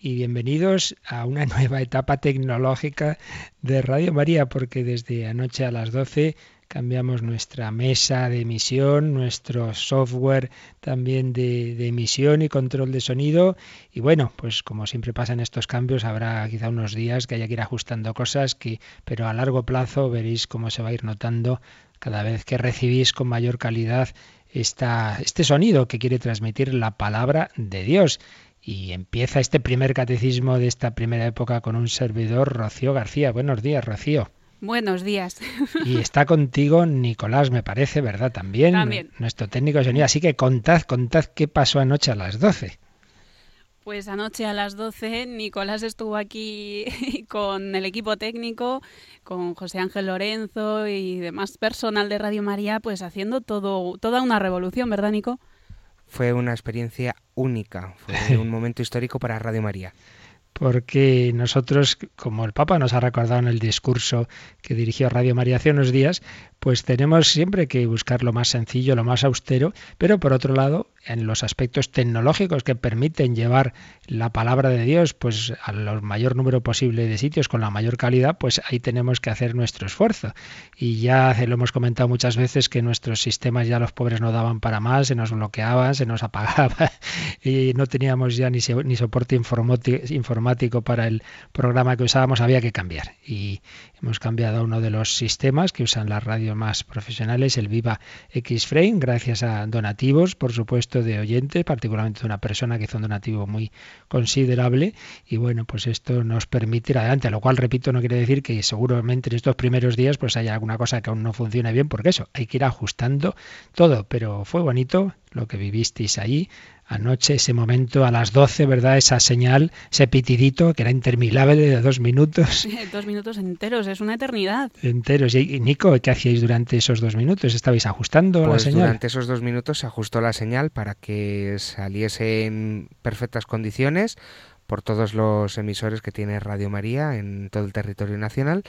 y bienvenidos a una nueva etapa tecnológica de Radio María, porque desde anoche a las 12 cambiamos nuestra mesa de emisión, nuestro software también de, emisión y control de sonido. Y bueno, pues como siempre pasa en estos cambios, habrá quizá unos días que haya que ir ajustando cosas, que, pero a largo plazo veréis cómo se va a ir notando cada vez que recibís con mayor calidad este sonido que quiere transmitir la palabra de Dios. Y empieza este primer catecismo de esta primera época con un servidor, Rocío García. Buenos días, Rocío. Buenos días. Y está contigo Nicolás, me parece, ¿verdad? También. También. Nuestro técnico de sonido. Así que contad, contad qué pasó anoche a las 12. Pues anoche a las 12 Nicolás estuvo aquí con el equipo técnico, con José Ángel Lorenzo y demás personal de Radio María, pues haciendo todo, toda una revolución, ¿verdad, Nico? Fue una experiencia única, fue un momento histórico para Radio María. Porque nosotros, como el Papa nos ha recordado en el discurso que dirigió Radio María hace unos días, pues tenemos siempre que buscar lo más sencillo, lo más austero, pero por otro lado, en los aspectos tecnológicos que permiten llevar la palabra de Dios pues al mayor número posible de sitios con la mayor calidad, pues ahí tenemos que hacer nuestro esfuerzo. Y ya lo hemos comentado muchas veces que nuestros sistemas ya los pobres no daban para más, se nos bloqueaban, se nos apagaba y no teníamos ya ni, ni soporte informático para el programa que usábamos, había que cambiar. Y hemos cambiado uno de los sistemas que usan la más profesionales, el Viva X-Frame, gracias a donativos, por supuesto, de oyentes, particularmente de una persona que hizo un donativo muy considerable. Y bueno, pues esto nos permite ir adelante, lo cual, repito, no quiere decir que seguramente en estos primeros días pues haya alguna cosa que aún no funcione bien, porque eso, hay que ir ajustando todo. Pero fue bonito lo que vivisteis ahí anoche, ese momento a las 12, ¿verdad? Esa señal, ese pitidito que era interminable de dos minutos. dos minutos enteros, es una eternidad. Enteros. Y Nico, ¿qué hacíais durante esos dos minutos? ¿Estabais ajustando la pues señal? Durante esos dos minutos se ajustó la señal para que saliese en perfectas condiciones por todos los emisores que tiene Radio María en todo el territorio nacional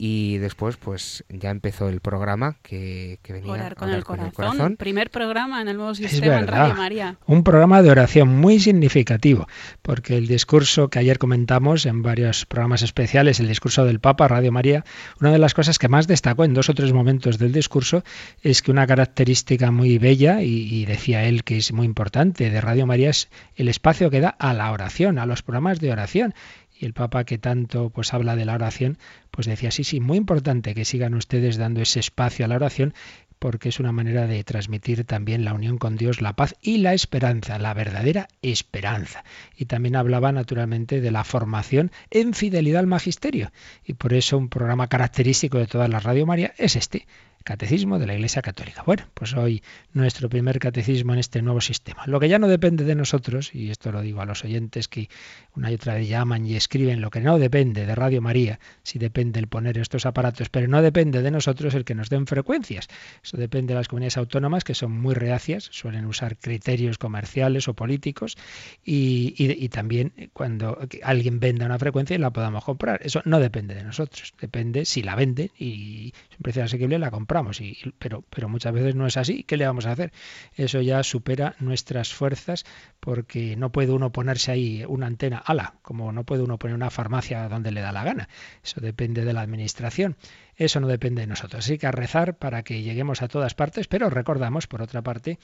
y después pues ya empezó el programa que, que venía Orar con, el, corazón. Primer programa en el nuevo sistema en Radio María. Un programa de oración muy significativo, porque el discurso que ayer comentamos en varios programas especiales, el discurso del Papa, Radio María, una de las cosas que más destacó en dos o tres momentos del discurso es que una característica muy bella, y, y decía él que es muy importante de Radio María, es el espacio que da a la oración, a los programas de oración y el Papa que tanto pues habla de la oración, pues decía, sí, sí, muy importante que sigan ustedes dando ese espacio a la oración porque es una manera de transmitir también la unión con Dios, la paz y la esperanza, la verdadera esperanza. Y también hablaba naturalmente de la formación en fidelidad al magisterio. Y por eso un programa característico de toda la Radio María es este, Catecismo de la Iglesia Católica. Bueno, pues hoy nuestro primer catecismo en este nuevo sistema. Lo que ya no depende de nosotros, y esto lo digo a los oyentes que una y otra vez llaman y escriben, lo que no depende de Radio María, si depende el poner estos aparatos, pero no depende de nosotros el que nos den frecuencias. Eso depende de las comunidades autónomas que son muy reacias, suelen usar criterios comerciales o políticos y, y también cuando alguien venda una frecuencia la podamos comprar. Eso no depende de nosotros, depende si la venden y es un precio asequible la compramos y, pero, pero muchas veces no es así. ¿Qué le vamos a hacer? Eso ya supera nuestras fuerzas porque no puede uno ponerse ahí una antena ala, como no puede uno poner una farmacia donde le da la gana. Eso depende de la administración. Eso no depende de nosotros. Así que a rezar para que lleguemos a todas partes, pero recordamos, por otra parte,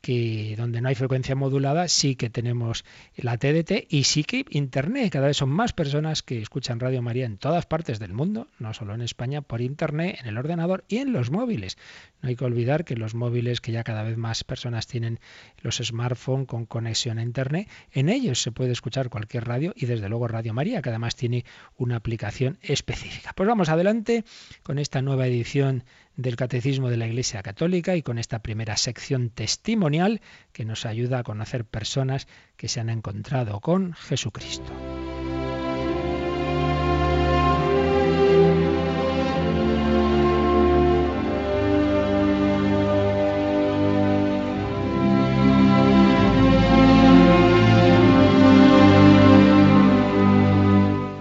que donde no hay frecuencia modulada sí que tenemos la TDT y sí que Internet. Cada vez son más personas que escuchan Radio María en todas partes del mundo, no solo en España, por Internet, en el ordenador y en los móviles. No hay que olvidar que los móviles, que ya cada vez más personas tienen los smartphones con conexión a Internet, en ellos se puede escuchar cualquier radio y desde luego Radio María, que además tiene una aplicación específica. Pues vamos adelante con esta nueva edición del Catecismo de la Iglesia Católica y con esta primera sección testimonial que nos ayuda a conocer personas que se han encontrado con Jesucristo.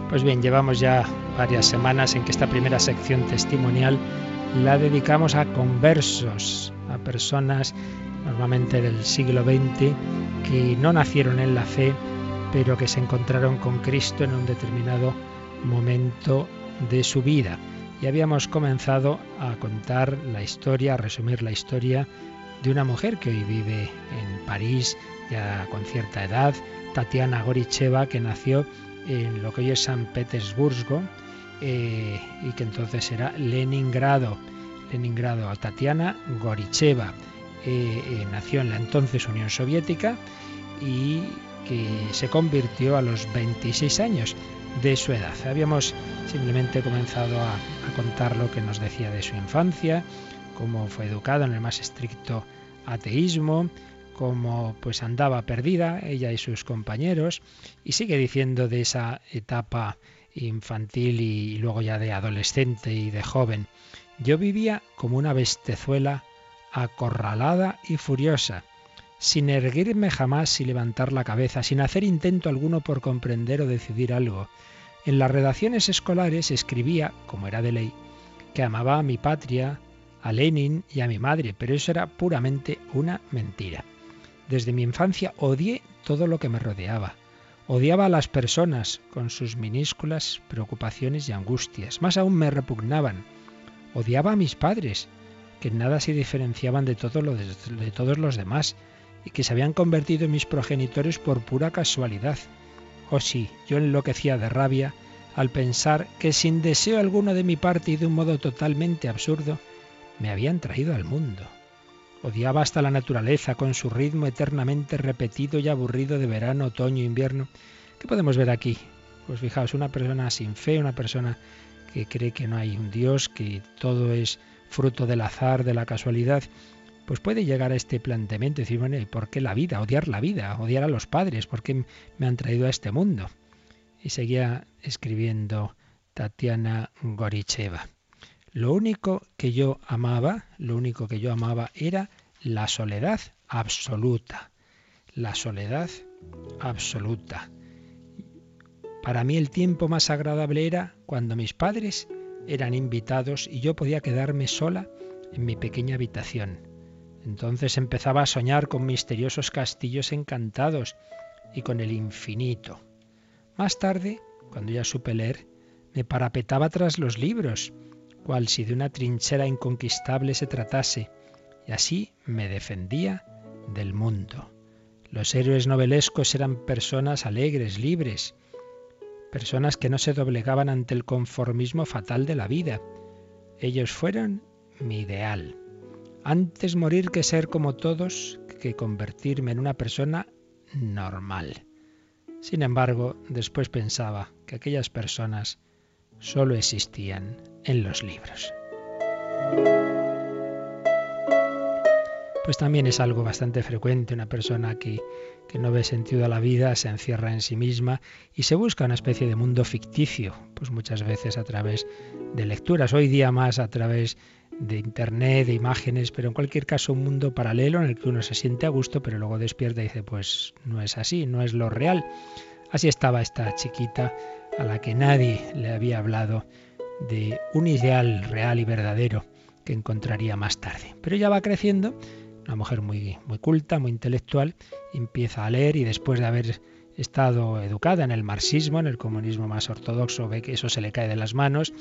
Pues bien, llevamos ya varias semanas en que esta primera sección testimonial la dedicamos a conversos, a personas normalmente del siglo XX que no nacieron en la fe, pero que se encontraron con Cristo en un determinado momento de su vida. Y habíamos comenzado a contar la historia, a resumir la historia de una mujer que hoy vive en París, ya con cierta edad, Tatiana Goricheva, que nació en lo que hoy es San Petersburgo eh, y que entonces era Leningrado. Leningrado, Tatiana Goricheva. Eh, eh, nació en la entonces Unión Soviética y que se convirtió a los 26 años de su edad. Habíamos simplemente comenzado a, a, contar lo que nos decía de su infancia, cómo fue educado en el más estricto ateísmo, cómo pues andaba perdida ella y sus compañeros y sigue diciendo de esa etapa infantil y luego ya de adolescente y de joven. Yo vivía como una bestezuela acorralada y furiosa, sin erguirme jamás y levantar la cabeza, sin hacer intento alguno por comprender o decidir algo. En las redacciones escolares escribía, como era de ley, que amaba a mi patria, a Lenin y a mi madre, pero eso era puramente una mentira. Desde mi infancia odié todo lo que me rodeaba. Odiaba a las personas con sus minúsculas preocupaciones y angustias. Más aún me repugnaban. Odiaba a mis padres, que en nada se diferenciaban de, de todos los demás y que se habían convertido en mis progenitores por pura casualidad. Oh sí, yo enloquecía de rabia al pensar que sin deseo alguno de mi parte y de un modo totalmente absurdo, me habían traído al mundo. Odiaba hasta la naturaleza con su ritmo eternamente repetido y aburrido de verano, otoño, invierno. ¿Qué podemos ver aquí? Pues fijaos, una persona sin fe, una persona que cree que no hay un Dios, que todo es fruto del azar, de la casualidad, pues puede llegar a este planteamiento y decir, bueno, ¿y por qué la vida? Odiar la vida, odiar a los padres, ¿por qué me han traído a este mundo? Y seguía escribiendo Tatiana Goricheva. Lo único que yo amaba, lo único que yo amaba era la soledad absoluta. La soledad absoluta. Para mí el tiempo más agradable era cuando mis padres eran invitados y yo podía quedarme sola en mi pequeña habitación. Entonces empezaba a soñar con misteriosos castillos encantados y con el infinito. Más tarde, cuando ya supe leer, me parapetaba tras los libros cual si de una trinchera inconquistable se tratase, y así me defendía del mundo. Los héroes novelescos eran personas alegres, libres, personas que no se doblegaban ante el conformismo fatal de la vida. Ellos fueron mi ideal. Antes morir que ser como todos, que convertirme en una persona normal. Sin embargo, después pensaba que aquellas personas solo existían en los libros. Pues también es algo bastante frecuente, una persona que, que, no ve sentido a la vida, se encierra en sí misma y se busca una especie de mundo ficticio, pues muchas veces a través de lecturas, hoy día más a través de internet, de imágenes, pero en cualquier caso un mundo paralelo en el que uno se siente a gusto, pero luego despierta y dice, pues no es así, no es lo real. Así estaba esta chiquita a la que nadie le había hablado de un ideal real y verdadero que encontraría más tarde. Pero ella va creciendo, una mujer muy, muy culta, muy intelectual, empieza a leer y después de haber estado educada en el marxismo, en el comunismo más ortodoxo, ve que eso se le cae de las manos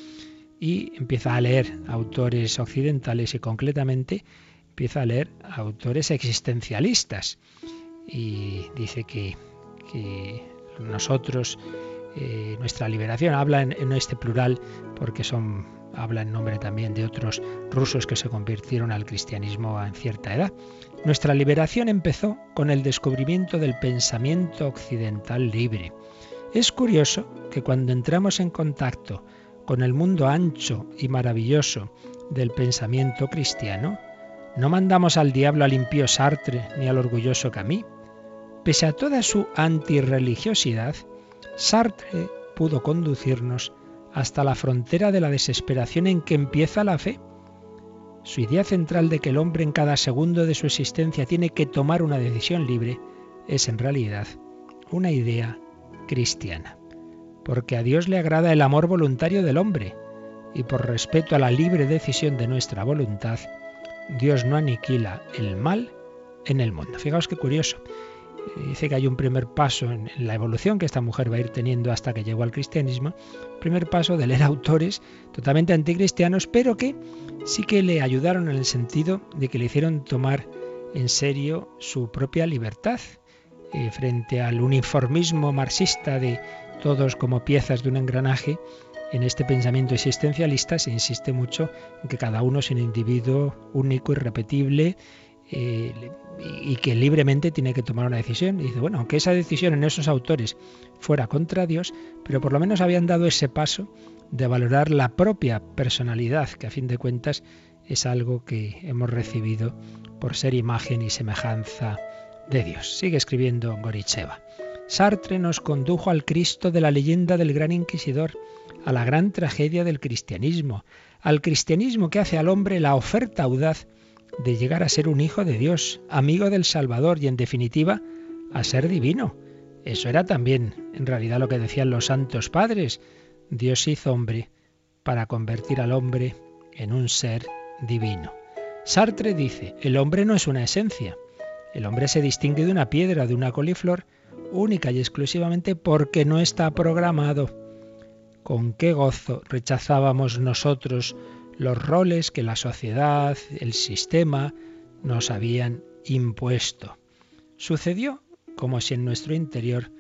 y empieza a leer autores occidentales y concretamente empieza a leer autores existencialistas y dice que, que nosotros eh, nuestra liberación. Habla en, este plural porque son habla en nombre también de otros rusos que se convirtieron al cristianismo en cierta edad. Nuestra liberación empezó con el descubrimiento del pensamiento occidental libre. Es curioso que cuando entramos en contacto con el mundo ancho y maravilloso del pensamiento cristiano, no mandamos al diablo al impío Sartre ni al orgulloso Camus. Pese a toda su antirreligiosidad, Sartre pudo conducirnos hasta la frontera de la desesperación en que empieza la fe. Su idea central de que el hombre en cada segundo de su existencia tiene que tomar una decisión libre es en realidad una idea cristiana. porque a Dios le agrada el amor voluntario del hombre, y por respeto a la libre decisión de nuestra voluntad, Dios no aniquila el mal en el mundo. Fijaos qué curioso. Dice que hay un primer paso en, la evolución que esta mujer va a ir teniendo hasta que llegó al cristianismo. Primer paso de leer autores totalmente anticristianos, pero que sí que le ayudaron en el sentido de que le hicieron tomar en serio su propia libertad eh, frente al uniformismo marxista de todos como piezas de un engranaje. En este pensamiento existencialista se insiste mucho en que cada uno es un individuo único, irrepetible, y que libremente tiene que tomar una decisión. Y dice, bueno, aunque esa decisión en esos autores fuera contra Dios, pero por lo menos habían dado ese paso de valorar la propia personalidad, que a fin de cuentas es algo que hemos recibido por ser imagen y semejanza de Dios. Sigue escribiendo Goricheva. Sartre nos condujo al Cristo de la leyenda del gran inquisidor, a la gran tragedia del cristianismo, al cristianismo que hace al hombre la oferta audaz de llegar a ser un hijo de Dios, amigo del Salvador y en definitiva a ser divino. Eso era también en realidad lo que decían los santos padres. Dios hizo hombre para convertir al hombre en un ser divino. Sartre dice, el hombre no es una esencia. El hombre se distingue de una piedra, de una coliflor, única y exclusivamente porque no está programado. Con qué gozo rechazábamos nosotros los roles que la sociedad, el sistema nos habían impuesto. Sucedió como si en nuestro interior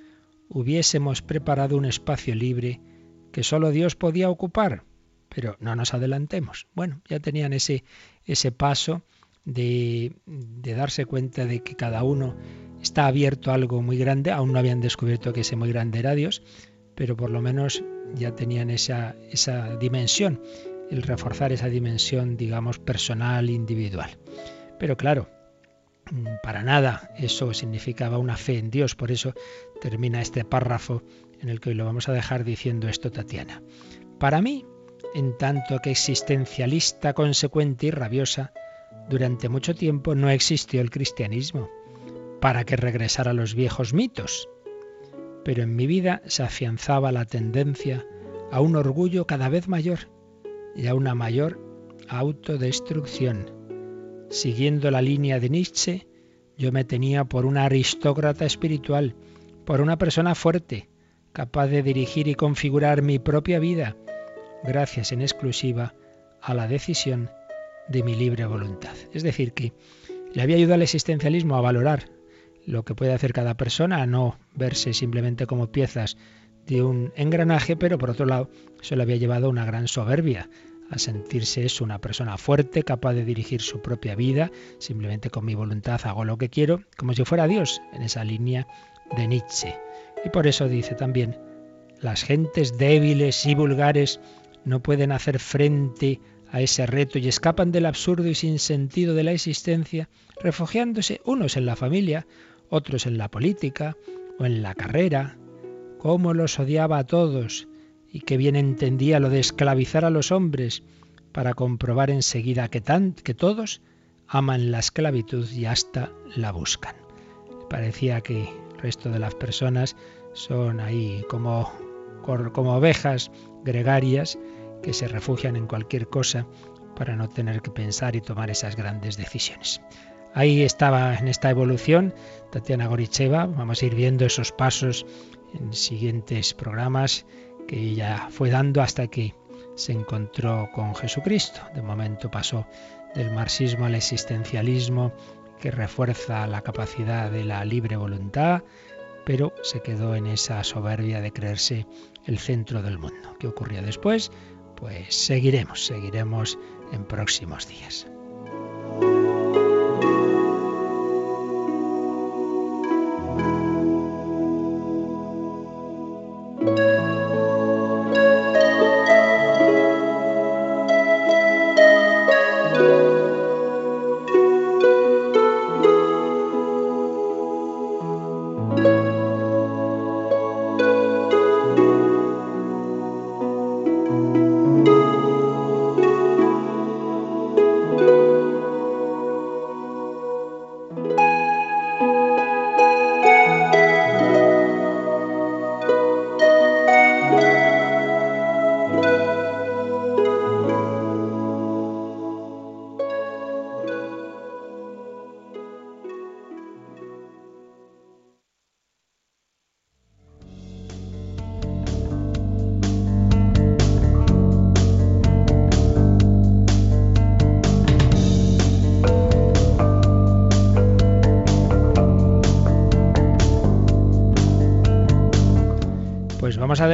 hubiésemos preparado un espacio libre que solo Dios podía ocupar. Pero no nos adelantemos. Bueno, ya tenían ese, ese paso de, de darse cuenta de que cada uno está abierto a algo muy grande. Aún no habían descubierto que ese muy grande era Dios, pero por lo menos ya tenían esa, esa dimensión el reforzar esa dimensión, digamos, personal, individual. Pero claro, para nada eso significaba una fe en Dios, por eso termina este párrafo en el que hoy lo vamos a dejar diciendo esto Tatiana. Para mí, en tanto que existencialista, consecuente y rabiosa, durante mucho tiempo no existió el cristianismo, para que regresara a los viejos mitos. Pero en mi vida se afianzaba la tendencia a un orgullo cada vez mayor y a una mayor autodestrucción. Siguiendo la línea de Nietzsche, yo me tenía por una aristócrata espiritual, por una persona fuerte, capaz de dirigir y configurar mi propia vida, gracias en exclusiva a la decisión de mi libre voluntad. Es decir, que le había ayudado al existencialismo a valorar lo que puede hacer cada persona, a no verse simplemente como piezas de un engranaje, pero por otro lado, eso le había llevado a una gran soberbia, a sentirse es una persona fuerte, capaz de dirigir su propia vida, simplemente con mi voluntad hago lo que quiero, como si fuera Dios, en esa línea de Nietzsche. Y por eso dice también, las gentes débiles y vulgares no pueden hacer frente a ese reto y escapan del absurdo y sin sentido de la existencia, refugiándose unos en la familia, otros en la política o en la carrera, cómo los odiaba a todos y que bien entendía lo de esclavizar a los hombres para comprobar enseguida que, tan, que todos aman la esclavitud y hasta la buscan. Parecía que el resto de las personas son ahí como, como ovejas gregarias que se refugian en cualquier cosa para no tener que pensar y tomar esas grandes decisiones. Ahí estaba en esta evolución Tatiana Goricheva. Vamos a ir viendo esos pasos en siguientes programas que ella fue dando hasta que se encontró con Jesucristo. De momento pasó del marxismo al existencialismo que refuerza la capacidad de la libre voluntad, pero se quedó en esa soberbia de creerse el centro del mundo. ¿Qué ocurrió después? Pues seguiremos, seguiremos en próximos días.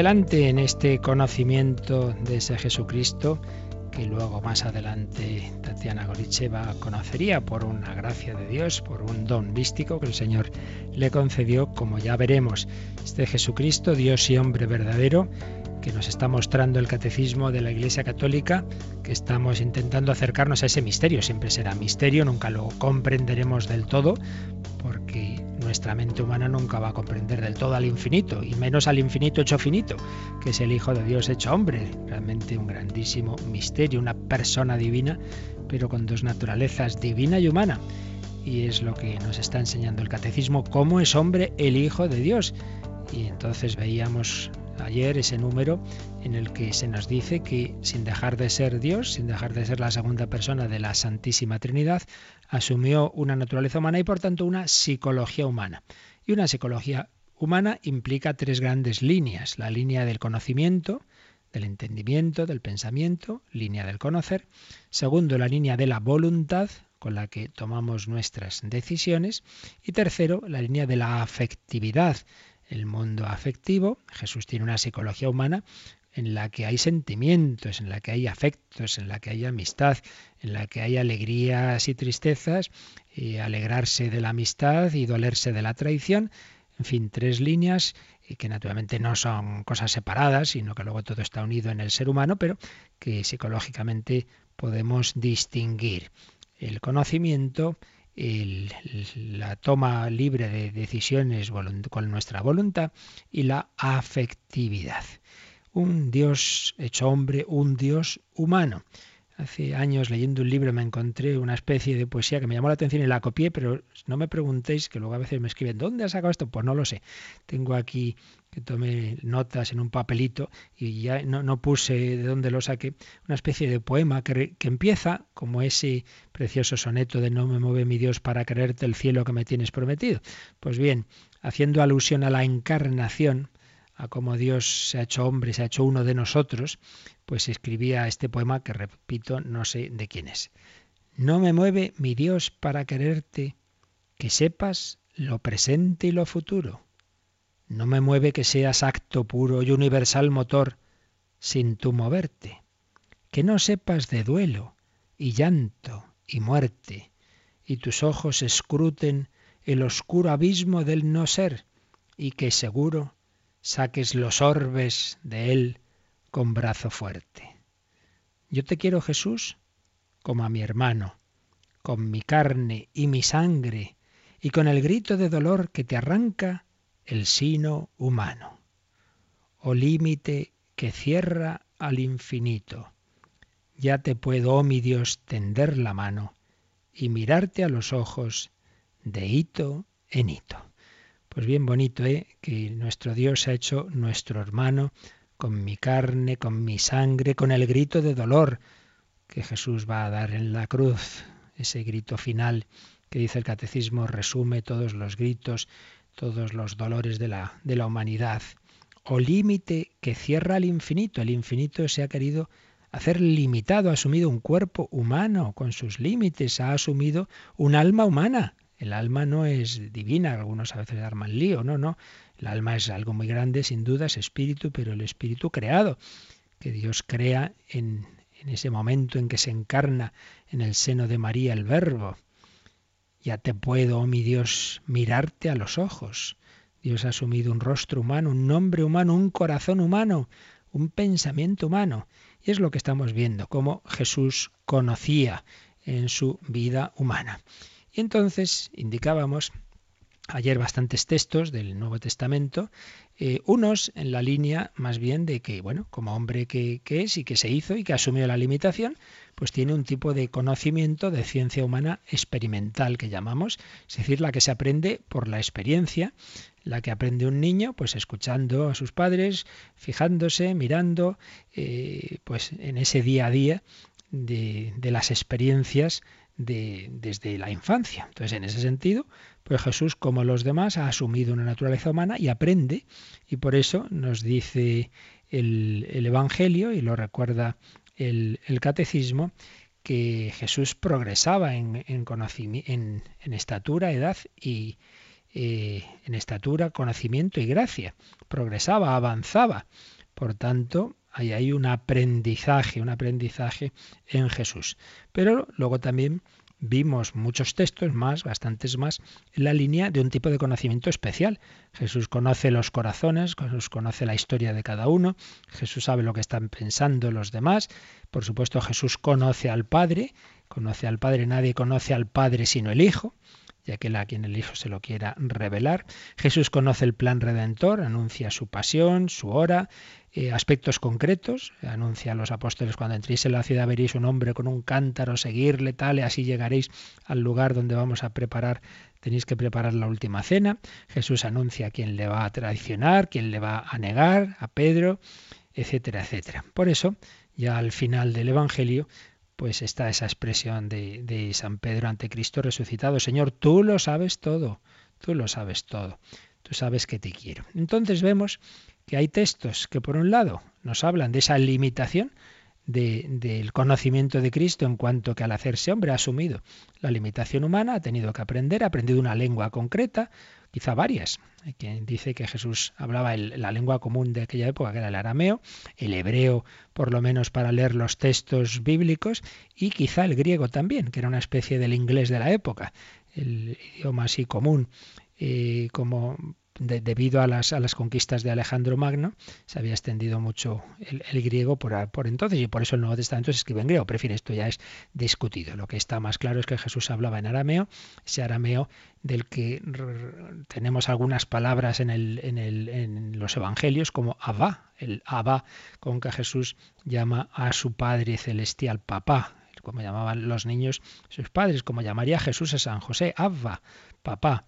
Adelante en este conocimiento de ese Jesucristo que luego más adelante Tatiana Goricheva conocería por una gracia de Dios, por un don místico que el Señor le concedió, como ya veremos. Este Jesucristo, Dios y hombre verdadero, que nos está mostrando el catecismo de la Iglesia Católica, que estamos intentando acercarnos a ese misterio. Siempre será misterio, nunca lo comprenderemos del todo, nuestra mente humana nunca va a comprender del todo al infinito, y menos al infinito hecho finito, que es el Hijo de Dios hecho hombre. Realmente un grandísimo misterio, una persona divina, pero con dos naturalezas, divina y humana. Y es lo que nos está enseñando el catecismo, cómo es hombre el Hijo de Dios. Y entonces veíamos ayer ese número en el que se nos dice que sin dejar de ser Dios, sin dejar de ser la segunda persona de la Santísima Trinidad, asumió una naturaleza humana y por tanto una psicología humana. Y una psicología humana implica tres grandes líneas. La línea del conocimiento, del entendimiento, del pensamiento, línea del conocer. Segundo, la línea de la voluntad, con la que tomamos nuestras decisiones. Y tercero, la línea de la afectividad, el mundo afectivo. Jesús tiene una psicología humana en la que hay sentimientos, en la que hay afectos, en la que hay amistad, en la que hay alegrías y tristezas, y alegrarse de la amistad y dolerse de la traición. En fin, tres líneas y que naturalmente no son cosas separadas, sino que luego todo está unido en el ser humano, pero que psicológicamente podemos distinguir el conocimiento, la toma libre de decisiones con nuestra voluntad y la afectividad. Un Dios hecho hombre, un Dios humano. Hace años leyendo un libro me encontré una especie de poesía que me llamó la atención y la copié, pero no me preguntéis, que luego a veces me escriben, ¿dónde has sacado esto? Pues no lo sé. Tengo aquí que tomé notas en un papelito y ya no, puse de dónde lo saqué, una especie de poema que, que, empieza como ese precioso soneto de No me mueve mi Dios para creerte el cielo que me tienes prometido. Pues bien, haciendo alusión a la encarnación, a cómo Dios se ha hecho hombre, se ha hecho uno de nosotros, pues escribía este poema que repito, no sé de quién es. No me mueve mi Dios para quererte, que sepas lo presente y lo futuro no me mueve que seas acto puro y universal motor sin tu moverte. Que no sepas de duelo y llanto y muerte, y tus ojos escruten el oscuro abismo del no ser, y que seguro saques los orbes de él con brazo fuerte. Yo te quiero, Jesús, como a mi hermano, con mi carne y mi sangre, y con el grito de dolor que te arranca el sino humano, o límite que cierra al infinito. Ya te puedo, oh mi Dios, tender la mano y mirarte a los ojos de hito en hito. Pues bien bonito, ¿eh? Que nuestro Dios ha hecho nuestro hermano con mi carne, con mi sangre, con el grito de dolor que Jesús va a dar en la cruz, ese grito final que dice el catecismo, resume todos los gritos todos los dolores de la, de la humanidad, o límite que cierra el infinito. El infinito se ha querido hacer limitado, ha asumido un cuerpo humano con sus límites, ha asumido un alma humana. El alma no es divina, algunos a veces arman lío, no, no. El alma es algo muy grande, sin duda, es espíritu, pero el espíritu creado, que Dios crea en, en ese momento en que se encarna en el seno de María el Verbo. Ya te puedo, oh mi Dios, mirarte a los ojos. Dios ha asumido un rostro humano, un nombre humano, un corazón humano, un pensamiento humano. Y es lo que estamos viendo, cómo Jesús conocía en su vida humana. Y entonces indicábamos ayer bastantes textos del Nuevo Testamento, eh, unos en la línea más bien de que, bueno, como hombre que, que, es y que se hizo y que asumió la limitación, pues tiene un tipo de conocimiento de ciencia humana experimental que llamamos, es decir, la que se aprende por la experiencia, la que aprende un niño, pues escuchando a sus padres, fijándose, mirando, eh, pues en ese día a día de, de las experiencias de, desde la infancia. Entonces, en ese sentido, pues Jesús, como los demás, ha asumido una naturaleza humana y aprende, y por eso nos dice el, el Evangelio, y lo recuerda el, catecismo, que Jesús progresaba en, en, en, estatura, edad y, eh, en estatura, conocimiento y gracia. Progresaba, avanzaba. Por tanto, ahí hay un aprendizaje, un aprendizaje en Jesús. Pero luego también vimos muchos textos más, bastantes más, en la línea de un tipo de conocimiento especial. Jesús conoce los corazones, Jesús conoce la historia de cada uno, Jesús sabe lo que están pensando los demás, por supuesto Jesús conoce al Padre, conoce al Padre, nadie conoce al Padre sino el Hijo, ya que a quien el Hijo se lo quiera revelar. Jesús conoce el plan redentor, anuncia su pasión, su hora, eh, aspectos concretos, anuncia a los apóstoles cuando entréis en la ciudad veréis un hombre con un cántaro, seguirle, tal, y así llegaréis al lugar donde vamos a preparar, tenéis que preparar la última cena. Jesús anuncia quién le va a traicionar, quién le va a negar, a Pedro, etcétera, etcétera. Por eso, ya al final del Evangelio, pues está esa expresión de, San Pedro ante Cristo resucitado. Señor, tú lo sabes todo, tú lo sabes todo, tú sabes que te quiero. Entonces vemos que hay textos que por un lado nos hablan de esa limitación del conocimiento de Cristo en cuanto que al hacerse hombre ha asumido la limitación humana, ha tenido que aprender, ha aprendido una lengua concreta, quizá varias. Hay quien dice que Jesús hablaba la lengua común de aquella época, que era el arameo, el hebreo, por lo menos para leer los textos bíblicos, y quizá el griego también, que era una especie del inglés de la época, el idioma así común, eh, como debido a las, a las, conquistas de Alejandro Magno, se había extendido mucho el, griego por, por, entonces y por eso el Nuevo Testamento se escribe en griego. Prefiere, esto ya es discutido. Lo que está más claro es que Jesús hablaba en arameo, ese arameo del que tenemos algunas palabras en, el, en, el, en los evangelios como Abba, el Abba con que Jesús llama a su Padre celestial papá, como llamaban los niños sus padres, como llamaría Jesús a San José, Abba, papá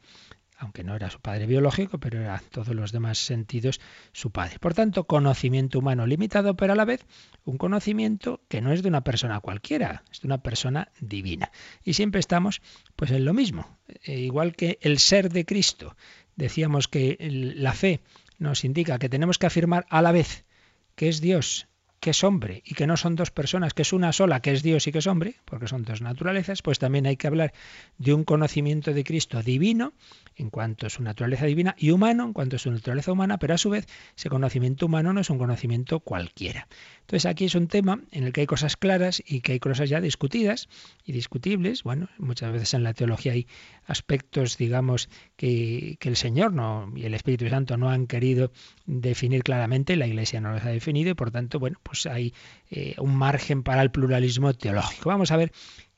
aunque no era su padre biológico, pero era todos los demás sentidos su padre. Por tanto, conocimiento humano limitado, pero a la vez un conocimiento que no es de una persona cualquiera, es de una persona divina. Y siempre estamos pues en lo mismo, e igual que el ser de Cristo. Decíamos que la fe nos indica que tenemos que afirmar a la vez que es Dios que es hombre y que no son dos personas, que es una sola, que es Dios y que es hombre, porque son dos naturalezas, pues también hay que hablar de un conocimiento de Cristo divino en cuanto a su naturaleza divina y humano en cuanto a su naturaleza humana, pero a su vez ese conocimiento humano no es un conocimiento cualquiera. Entonces aquí es un tema en el que hay cosas claras y que hay cosas ya discutidas y discutibles. Bueno, muchas veces en la teología hay aspectos, digamos, que, el Señor no, y el Espíritu Santo no han querido definir claramente, la Iglesia no los ha definido y por tanto, bueno, pues hay eh, un margen para el pluralismo teológico. Vamos a ver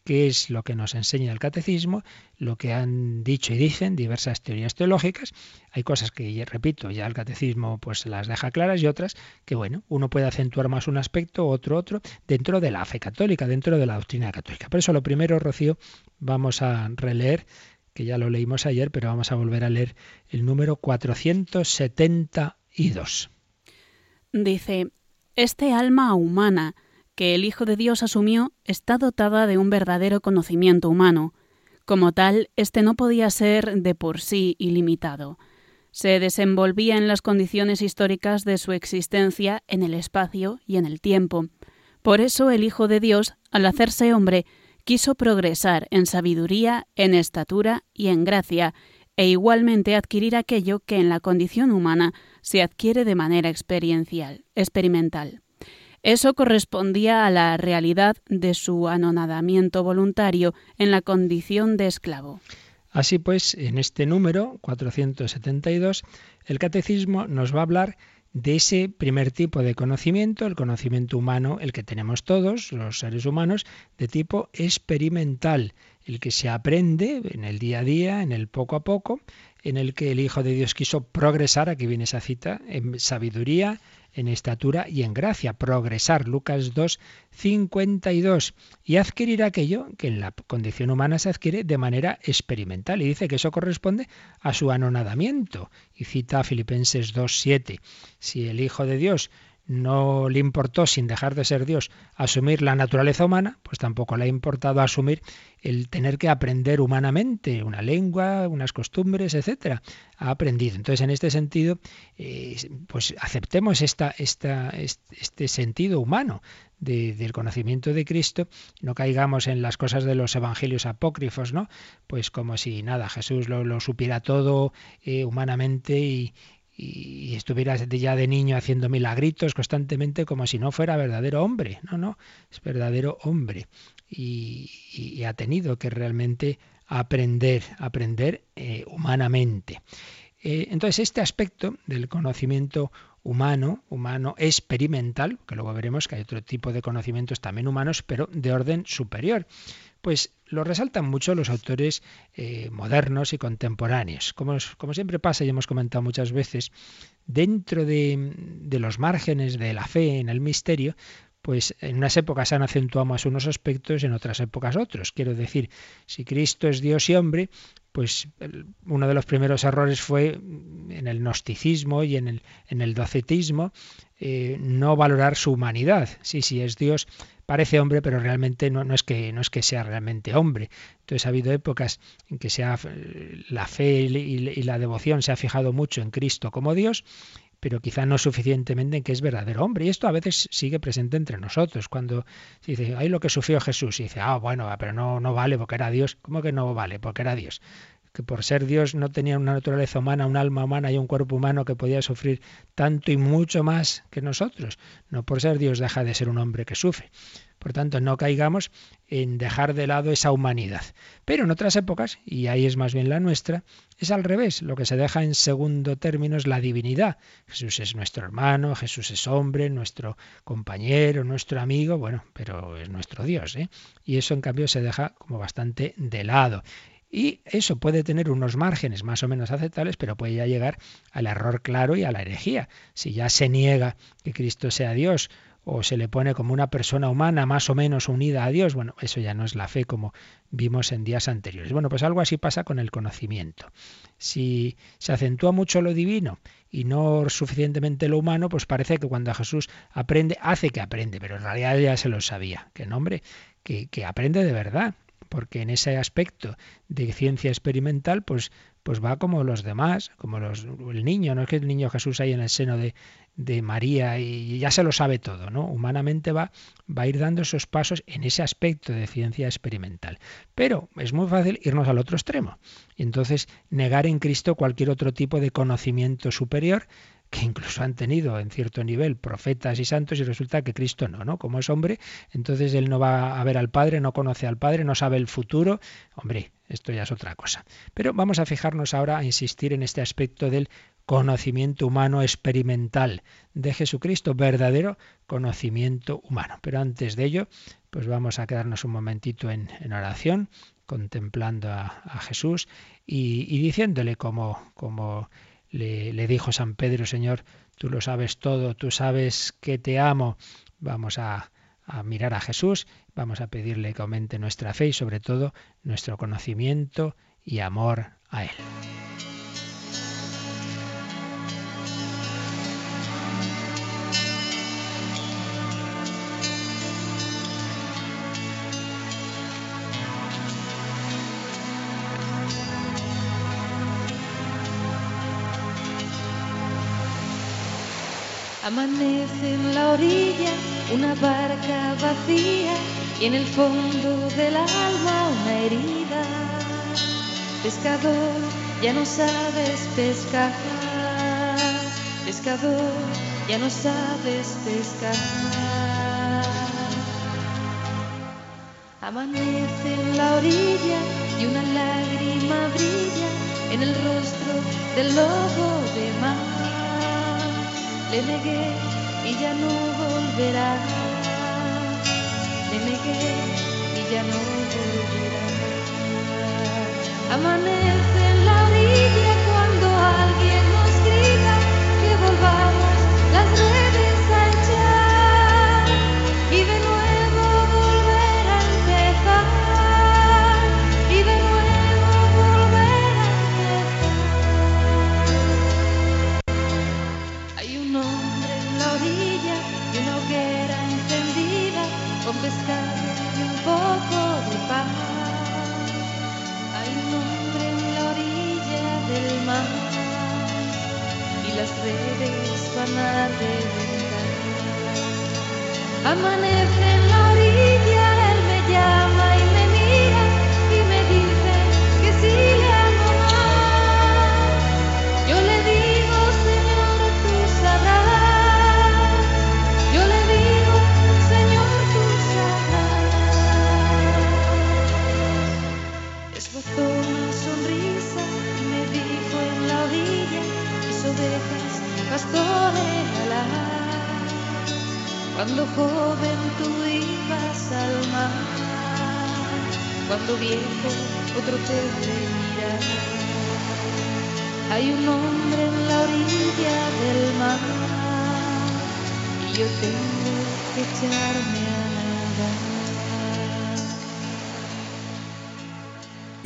qué es lo que nos enseña el catecismo, lo que han dicho y dicen diversas teorías teológicas. Hay cosas que, repito, ya el catecismo pues las deja claras y otras que, bueno, uno puede acentuar más un aspecto, otro, otro, dentro de la fe católica, dentro de la doctrina católica. Por eso lo primero, Rocío, vamos a releer, que ya lo leímos ayer, pero vamos a volver a leer el número 472. Dice, este alma humana, que el Hijo de Dios asumió está dotada de un verdadero conocimiento humano. Como tal, éste no podía ser de por sí ilimitado. Se desenvolvía en las condiciones históricas de su existencia en el espacio y en el tiempo. Por eso el Hijo de Dios, al hacerse hombre, quiso progresar en sabiduría, en estatura y en gracia, e igualmente adquirir aquello que en la condición humana se adquiere de manera experiencial, experimental. Eso correspondía a la realidad de su anonadamiento voluntario en la condición de esclavo. Así pues, en este número 472, el catecismo nos va a hablar de ese primer tipo de conocimiento, el conocimiento humano, el que tenemos todos, los seres humanos, de tipo experimental, el que se aprende en el día a día, en el poco a poco, en el que el Hijo de Dios quiso progresar, aquí viene esa cita, en sabiduría, en estatura y en gracia, progresar, Lucas 2, 52, y adquirir aquello que en la condición humana se adquiere de manera experimental. Y dice que eso corresponde a su anonadamiento. Y cita Filipenses 2, 7. Si el Hijo de Dios no le importó, sin dejar de ser Dios, asumir la naturaleza humana, pues tampoco le ha importado asumir el tener que aprender humanamente una lengua, unas costumbres, etcétera. Ha aprendido. Entonces, en este sentido, eh, pues aceptemos este sentido humano del conocimiento de Cristo, no caigamos en las cosas de los evangelios apócrifos, ¿no? Pues como si nada, Jesús lo, supiera todo eh, humanamente y, y estuviera ya de niño haciendo milagritos constantemente como si no fuera verdadero hombre. No, no, es verdadero hombre. Y, ha tenido que realmente aprender, aprender eh, humanamente. Eh, entonces, este aspecto del conocimiento humano, humano experimental, que luego veremos que hay otro tipo de conocimientos también humanos, pero de orden superior pues lo resaltan mucho los autores eh, modernos y contemporáneos. Como, siempre pasa y hemos comentado muchas veces, dentro de, de, los márgenes de la fe en el misterio, pues en unas épocas han acentuado más unos aspectos, en otras épocas otros. Quiero decir, si Cristo es Dios y hombre, pues uno de los primeros errores fue en el gnosticismo y en el, en el docetismo, eh, no valorar su humanidad. Sí, sí, es Dios, parece hombre, pero realmente no, no, es que, no es que sea realmente hombre. Entonces ha habido épocas en que se la fe y, la devoción se ha fijado mucho en Cristo como Dios pero quizá no suficientemente en que es verdadero hombre. Y esto a veces sigue presente entre nosotros. Cuando se dice, hay lo que sufrió Jesús, y dice, ah, bueno, pero no, no vale porque era Dios. ¿Cómo que no vale? Porque era Dios que por ser Dios no tenía una naturaleza humana, un alma humana y un cuerpo humano que podía sufrir tanto y mucho más que nosotros. No por ser Dios deja de ser un hombre que sufre. Por tanto, no caigamos en dejar de lado esa humanidad. Pero en otras épocas, y ahí es más bien la nuestra, es al revés. Lo que se deja en segundo término es la divinidad. Jesús es nuestro hermano, Jesús es hombre, nuestro compañero, nuestro amigo, bueno, pero es nuestro Dios. ¿eh? Y eso en cambio se deja como bastante de lado. Y eso puede tener unos márgenes más o menos aceptables, pero puede ya llegar al error claro y a la herejía. Si ya se niega que Cristo sea Dios o se le pone como una persona humana más o menos unida a Dios, bueno, eso ya no es la fe como vimos en días anteriores. Bueno, pues algo así pasa con el conocimiento. Si se acentúa mucho lo divino y no suficientemente lo humano, pues parece que cuando Jesús aprende, hace que aprende, pero en realidad ya se lo sabía. Que nombre, que, que aprende de verdad porque en ese aspecto de ciencia experimental, pues, pues va como los demás, como los, el niño, no es que el niño Jesús ahí en el seno de, de María y ya se lo sabe todo, ¿no? Humanamente va, va a ir dando esos pasos en ese aspecto de ciencia experimental. Pero es muy fácil irnos al otro extremo y entonces negar en Cristo cualquier otro tipo de conocimiento superior que incluso han tenido en cierto nivel profetas y santos y resulta que Cristo no, ¿no? Como es hombre, entonces él no va a ver al Padre, no conoce al Padre, no sabe el futuro. Hombre, esto ya es otra cosa. Pero vamos a fijarnos ahora a insistir en este aspecto del conocimiento humano experimental de Jesucristo, verdadero conocimiento humano. Pero antes de ello, pues vamos a quedarnos un momentito en, oración, contemplando a, Jesús y, y, diciéndole como, como le, dijo San Pedro, Señor, tú lo sabes todo, tú sabes que te amo. Vamos a, a mirar a Jesús, vamos a pedirle que aumente nuestra fe y sobre todo nuestro conocimiento y amor a Él. Amanece en la orilla una barca vacía y en el fondo del alma una herida. Pescador, ya no sabes pescar. Pescador, ya no sabes pescar. Amanece en la orilla y una lágrima brilla en el rostro del lobo de mar le negué y ya no volverá. Le negué y ya no volverá. Amanece en la orilla van a Amanece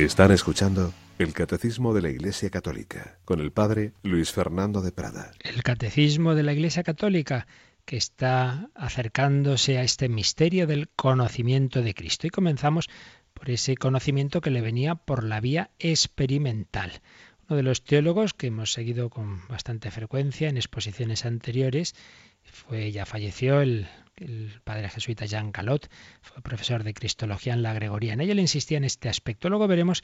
Están escuchando el Catecismo de la Iglesia Católica con el Padre Luis Fernando de Prada. El Catecismo de la Iglesia Católica que está acercándose a este misterio del conocimiento de Cristo. Y comenzamos por ese conocimiento que le venía por la vía experimental. Uno de los teólogos que hemos seguido con bastante frecuencia en exposiciones anteriores fue ya falleció el el padre jesuita Jean Calot, fue profesor de Cristología en la Gregoriana, y él insistía en este aspecto. Luego veremos,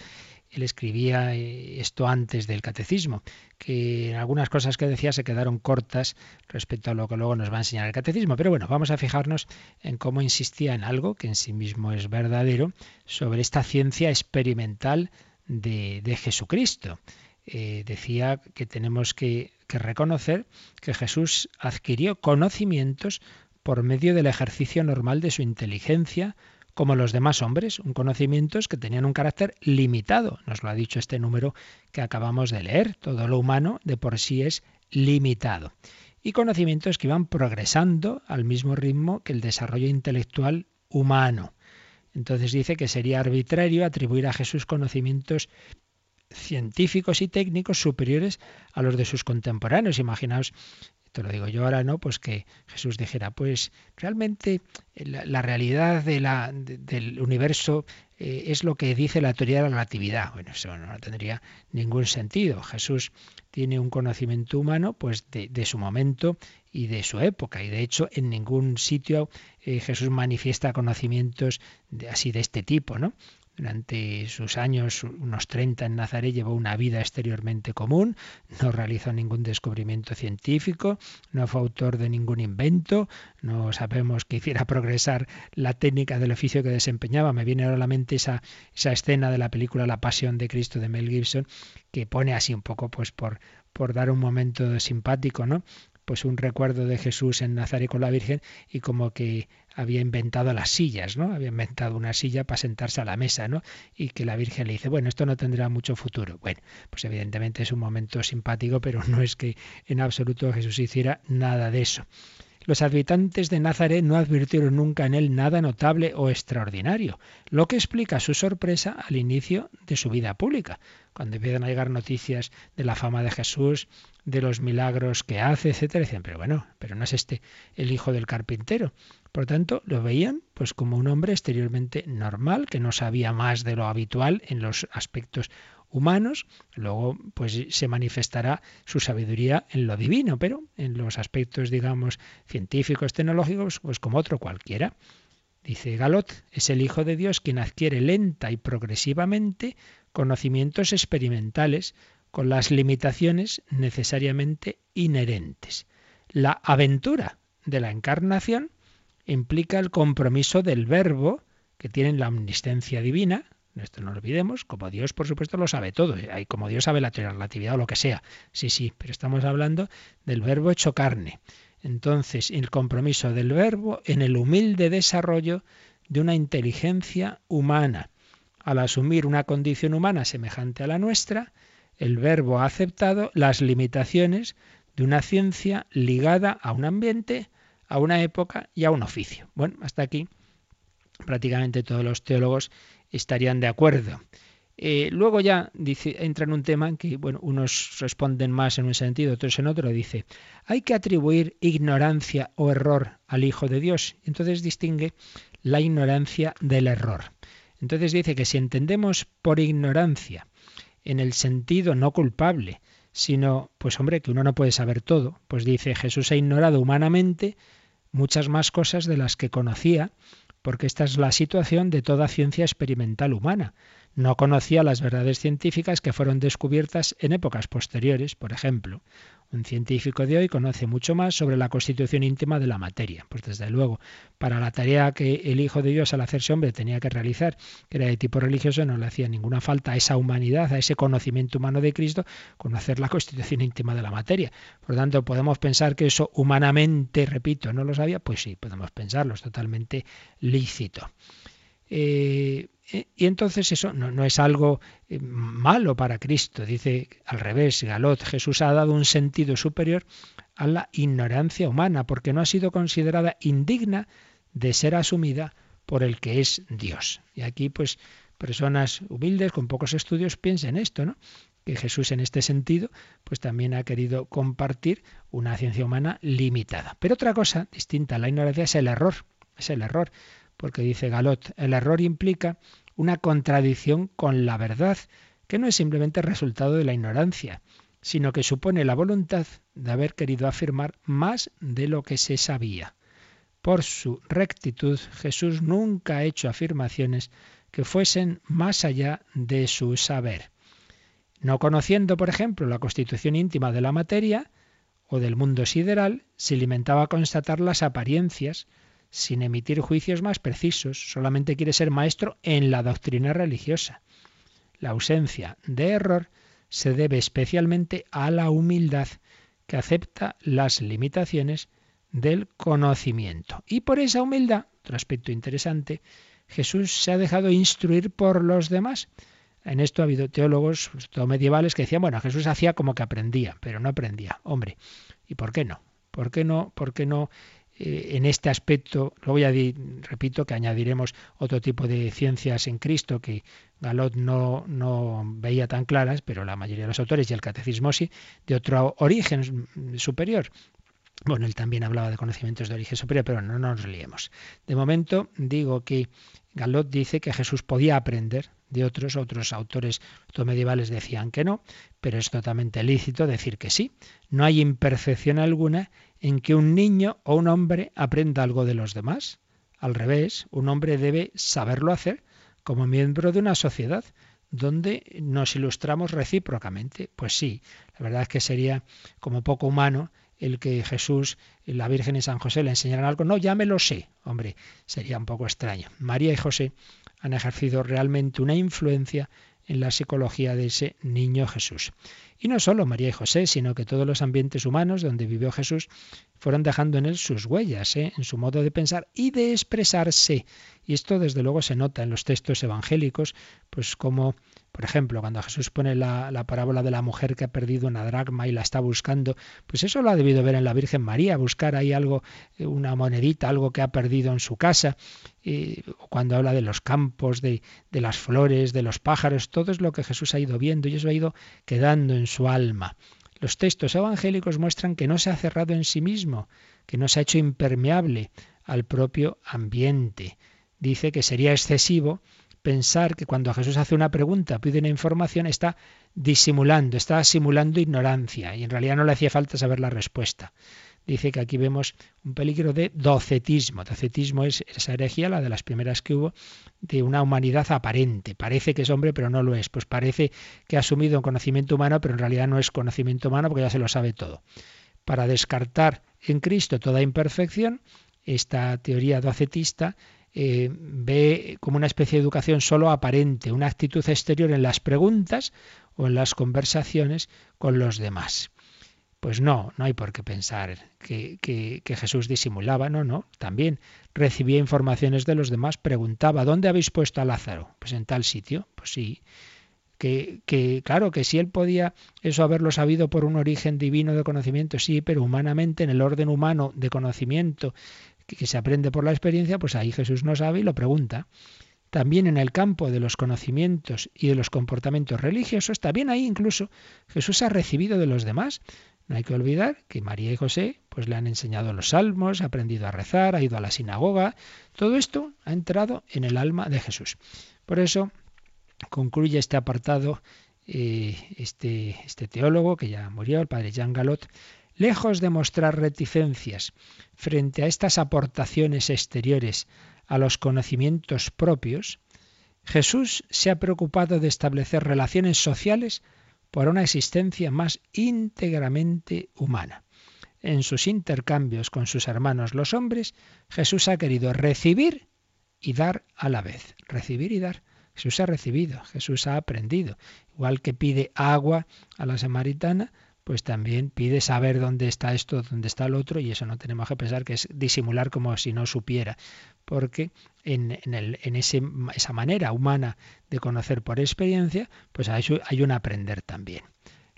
él escribía eh, esto antes del catecismo, que algunas cosas que decía se quedaron cortas respecto a lo que luego nos va a enseñar el catecismo. Pero bueno, vamos a fijarnos en cómo insistía en algo que en sí mismo es verdadero sobre esta ciencia experimental de, Jesucristo. Eh, decía que tenemos que, que reconocer que Jesús adquirió conocimientos por medio del ejercicio normal de su inteligencia, como los demás hombres, un conocimientos que tenían un carácter limitado. Nos lo ha dicho este número que acabamos de leer. Todo lo humano de por sí es limitado. Y conocimientos que iban progresando al mismo ritmo que el desarrollo intelectual humano. Entonces dice que sería arbitrario atribuir a Jesús conocimientos científicos y técnicos superiores a los de sus contemporáneos. Imaginaos te lo digo yo ahora, ¿no? Pues que Jesús dijera, pues realmente la, realidad de la, del universo eh, es lo que dice la teoría de la relatividad. Bueno, eso no tendría ningún sentido. Jesús tiene un conocimiento humano pues de, su momento y de su época. Y de hecho, en ningún sitio eh, Jesús manifiesta conocimientos así de este tipo, ¿no? Durante sus años, unos 30 en Nazaret, llevó una vida exteriormente común, no realizó ningún descubrimiento científico, no fue autor de ningún invento, no sabemos que hiciera progresar la técnica del oficio que desempeñaba. Me viene ahora a la mente esa, esa escena de la película La Pasión de Cristo de Mel Gibson, que pone así un poco pues por, por dar un momento simpático, ¿no? Pues un recuerdo de Jesús en Nazaret con la Virgen y como que había inventado las sillas, ¿no? Había inventado una silla para sentarse a la mesa, ¿no? Y que la Virgen le dice, bueno, esto no tendrá mucho futuro. Bueno, pues evidentemente es un momento simpático, pero no es que en absoluto Jesús hiciera nada de eso. Los habitantes de Nazaret no advirtieron nunca en él nada notable o extraordinario, lo que explica su sorpresa al inicio de su vida pública, cuando empiezan a llegar noticias de la fama de Jesús, de los milagros que hace, etcétera, dicen, pero bueno, pero no es este el hijo del carpintero. Por tanto, lo veían pues como un hombre exteriormente normal, que no sabía más de lo habitual en los aspectos humanos, luego pues se manifestará su sabiduría en lo divino, pero en los aspectos, digamos, científicos, tecnológicos, pues como otro cualquiera. Dice Galot, es el Hijo de Dios quien adquiere lenta y progresivamente conocimientos experimentales con las limitaciones necesariamente inherentes. La aventura de la encarnación implica el compromiso del verbo que tiene la omnisciencia divina, esto no lo olvidemos, como Dios por supuesto lo sabe todo, y como Dios sabe la relatividad o lo que sea, sí, sí, pero estamos hablando del verbo hecho carne. Entonces, el compromiso del verbo en el humilde desarrollo de una inteligencia humana. Al asumir una condición humana semejante a la nuestra, el verbo ha aceptado las limitaciones de una ciencia ligada a un ambiente, a una época y a un oficio. Bueno, hasta aquí prácticamente todos los teólogos estarían de acuerdo. Eh, luego ya dice, entra en un tema en que bueno, unos responden más en un sentido, otros en otro. Dice, hay que atribuir ignorancia o error al Hijo de Dios. Entonces distingue la ignorancia del error. Entonces dice que si entendemos por ignorancia en el sentido no culpable, sino, pues hombre, que uno no puede saber todo. Pues dice, Jesús ha ignorado humanamente muchas más cosas de las que conocía, porque esta es la situación de toda ciencia experimental humana. No conocía las verdades científicas que fueron descubiertas en épocas posteriores, por ejemplo. Un científico de hoy conoce mucho más sobre la constitución íntima de la materia. Pues desde luego, para la tarea que el Hijo de Dios al hacerse hombre tenía que realizar, que era de tipo religioso, no le hacía ninguna falta a esa humanidad, a ese conocimiento humano de Cristo, conocer la constitución íntima de la materia. Por lo tanto, podemos pensar que eso humanamente, repito, no lo sabía, pues sí, podemos pensarlo, es totalmente lícito. Eh, y entonces eso no, es algo eh, malo para Cristo. Dice al revés, Galot, Jesús ha dado un sentido superior a la ignorancia humana, porque no ha sido considerada indigna de ser asumida por el que es Dios. Y aquí, pues, personas humildes con pocos estudios piensen esto, ¿no? Que Jesús en este sentido, pues también ha querido compartir una ciencia humana limitada. Pero otra cosa distinta a la ignorancia es el error. Es el error porque dice Galot, el error implica una contradicción con la verdad, que no es simplemente resultado de la ignorancia, sino que supone la voluntad de haber querido afirmar más de lo que se sabía. Por su rectitud, Jesús nunca ha hecho afirmaciones que fuesen más allá de su saber. No conociendo, por ejemplo, la constitución íntima de la materia o del mundo sideral, se limitaba a constatar las apariencias, sin emitir juicios más precisos, solamente quiere ser maestro en la doctrina religiosa. La ausencia de error se debe especialmente a la humildad que acepta las limitaciones del conocimiento. Y por esa humildad, otro aspecto interesante, Jesús se ha dejado instruir por los demás. En esto ha habido teólogos, todo medievales, que decían, bueno, Jesús hacía como que aprendía, pero no aprendía. Hombre, ¿y por qué no? ¿Por qué no? ¿Por qué no eh, en este aspecto, luego ya repito que añadiremos otro tipo de ciencias en Cristo que Galot no, no veía tan claras, pero la mayoría de los autores y el catecismo sí, de otro origen superior. Bueno, él también hablaba de conocimientos de origen superior, pero no nos liemos. De momento digo que Galot dice que Jesús podía aprender de otros, otros autores medievales decían que no, pero es totalmente lícito decir que sí. No hay imperfección alguna en que un niño o un hombre aprenda algo de los demás. Al revés, un hombre debe saberlo hacer como miembro de una sociedad donde nos ilustramos recíprocamente. Pues sí, la verdad es que sería como poco humano el que Jesús, la Virgen y San José le enseñaran algo. No, ya me lo sé. Hombre, sería un poco extraño. María y José han ejercido realmente una influencia en la psicología de ese niño Jesús. Y no solo María y José, sino que todos los ambientes humanos donde vivió Jesús fueron dejando en él sus huellas, ¿eh? en su modo de pensar y de expresarse. Y esto desde luego se nota en los textos evangélicos, pues como por ejemplo, cuando Jesús pone la, parábola de la mujer que ha perdido una dracma y la está buscando, pues eso lo ha debido ver en la Virgen María, buscar ahí algo, eh, una monedita, algo que ha perdido en su casa. Y cuando habla de los campos, de, de las flores, de los pájaros, todo es lo que Jesús ha ido viendo y eso ha ido quedando en su alma. Los textos evangélicos muestran que no se ha cerrado en sí mismo, que no se ha hecho impermeable al propio ambiente. Dice que sería excesivo pensar que cuando Jesús hace una pregunta, pide una información, está disimulando, está simulando ignorancia y en realidad no le hacía falta saber la respuesta. Dice que aquí vemos un peligro de docetismo. Docetismo es esa herejía, la de las primeras que hubo, de una humanidad aparente. Parece que es hombre, pero no lo es. Pues parece que ha asumido un conocimiento humano, pero en realidad no es conocimiento humano porque ya se lo sabe todo. Para descartar en Cristo toda imperfección, esta teoría docetista eh, ve como una especie de educación solo aparente, una actitud exterior en las preguntas o en las conversaciones con los demás. Pues no, no hay por qué pensar que, que, Jesús disimulaba, no, no, también recibía informaciones de los demás, preguntaba, ¿dónde habéis puesto a Lázaro? Pues en tal sitio, pues sí, que, que, claro, que si él podía eso haberlo sabido por un origen divino de conocimiento, sí, pero humanamente, en el orden humano de conocimiento que se aprende por la experiencia, pues ahí Jesús no sabe y lo pregunta. También en el campo de los conocimientos y de los comportamientos religiosos, también ahí incluso Jesús ha recibido de los demás. No hay que olvidar que María y José pues le han enseñado los salmos, ha aprendido a rezar, ha ido a la sinagoga. Todo esto ha entrado en el alma de Jesús. Por eso concluye este apartado eh, este, este teólogo que ya murió, el padre Jean Galot, lejos de mostrar reticencias frente a estas aportaciones exteriores a los conocimientos propios, Jesús se ha preocupado de establecer relaciones sociales por una existencia más íntegramente humana. En sus intercambios con sus hermanos los hombres, Jesús ha querido recibir y dar a la vez. Recibir y dar. Jesús ha recibido, Jesús ha aprendido. Igual que pide agua a la samaritana, pues también pide saber dónde está esto, dónde está el otro, y eso no tenemos que pensar que es disimular como si no supiera, porque en, en, esa manera humana de conocer por experiencia, pues hay, hay un aprender también.